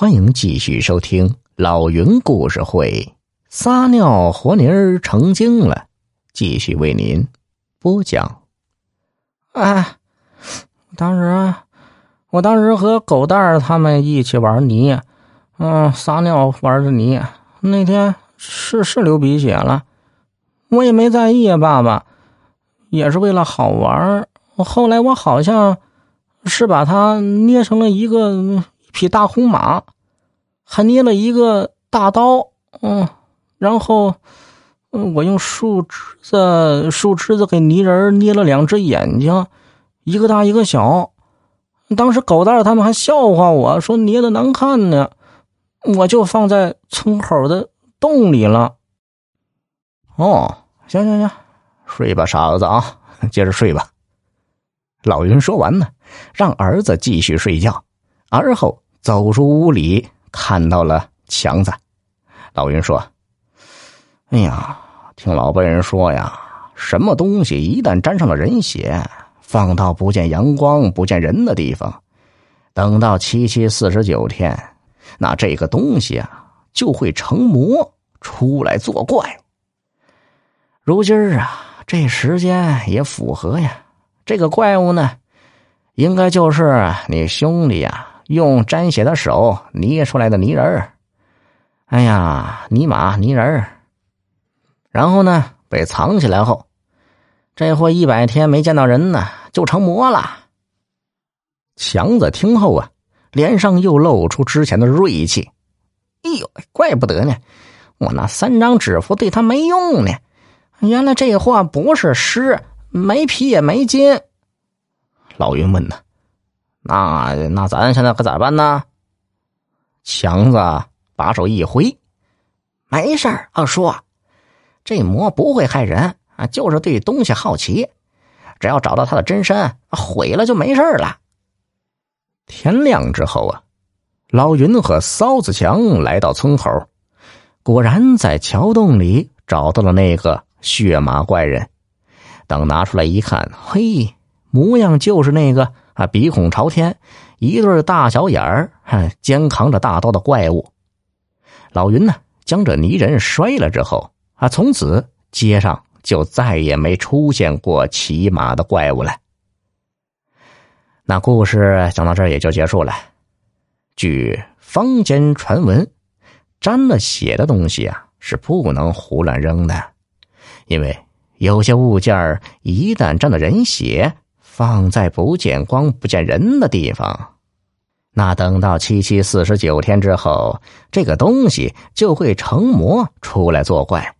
欢迎继续收听老云故事会，撒尿和泥儿成精了。继续为您播讲。哎，当时，我当时和狗蛋儿他们一起玩泥，嗯，撒尿玩的泥。那天是是流鼻血了，我也没在意，爸爸，也是为了好玩。后来我好像是把它捏成了一个。匹大红马，还捏了一个大刀，嗯，然后，我用树枝子、树枝子给泥人捏了两只眼睛，一个大一个小。当时狗蛋他们还笑话我说捏的难看呢，我就放在村口的洞里了。哦，行行行，睡吧，傻儿子啊，接着睡吧。老云说完呢，让儿子继续睡觉，而后。走出屋里，看到了强子。老云说：“哎呀，听老辈人说呀，什么东西一旦沾上了人血，放到不见阳光、不见人的地方，等到七七四十九天，那这个东西啊就会成魔出来作怪。如今儿啊，这时间也符合呀。这个怪物呢，应该就是你兄弟呀。”用沾血的手捏出来的泥人儿，哎呀，泥马泥人儿。然后呢，被藏起来后，这货一百天没见到人呢，就成魔了。强子听后啊，脸上又露出之前的锐气。哎呦，怪不得呢，我那三张纸符对他没用呢。原来这货不是尸，没皮也没筋。老云问呢。那那咱现在可咋办呢？强子把手一挥，没事儿，二叔，这魔不会害人啊，就是对东西好奇。只要找到他的真身，毁了就没事了。天亮之后啊，老云和骚子强来到村口，果然在桥洞里找到了那个血马怪人。等拿出来一看，嘿，模样就是那个。啊！鼻孔朝天，一对大小眼儿，肩扛着大刀的怪物。老云呢，将这泥人摔了之后，啊，从此街上就再也没出现过骑马的怪物了。那故事讲到这儿也就结束了。据坊间传闻，沾了血的东西啊，是不能胡乱扔的，因为有些物件一旦沾了人血。放在不见光、不见人的地方，那等到七七四十九天之后，这个东西就会成魔出来作怪。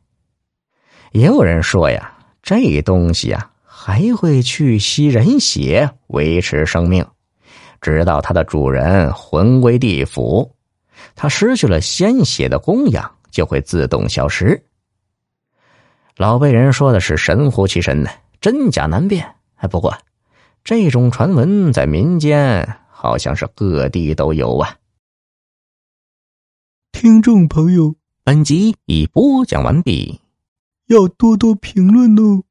也有人说呀，这东西啊还会去吸人血维持生命，直到它的主人魂归地府，它失去了鲜血的供养，就会自动消失。老辈人说的是神乎其神呢，真假难辨。哎，不过。这种传闻在民间好像是各地都有啊。听众朋友，本集已播讲完毕，要多多评论哦。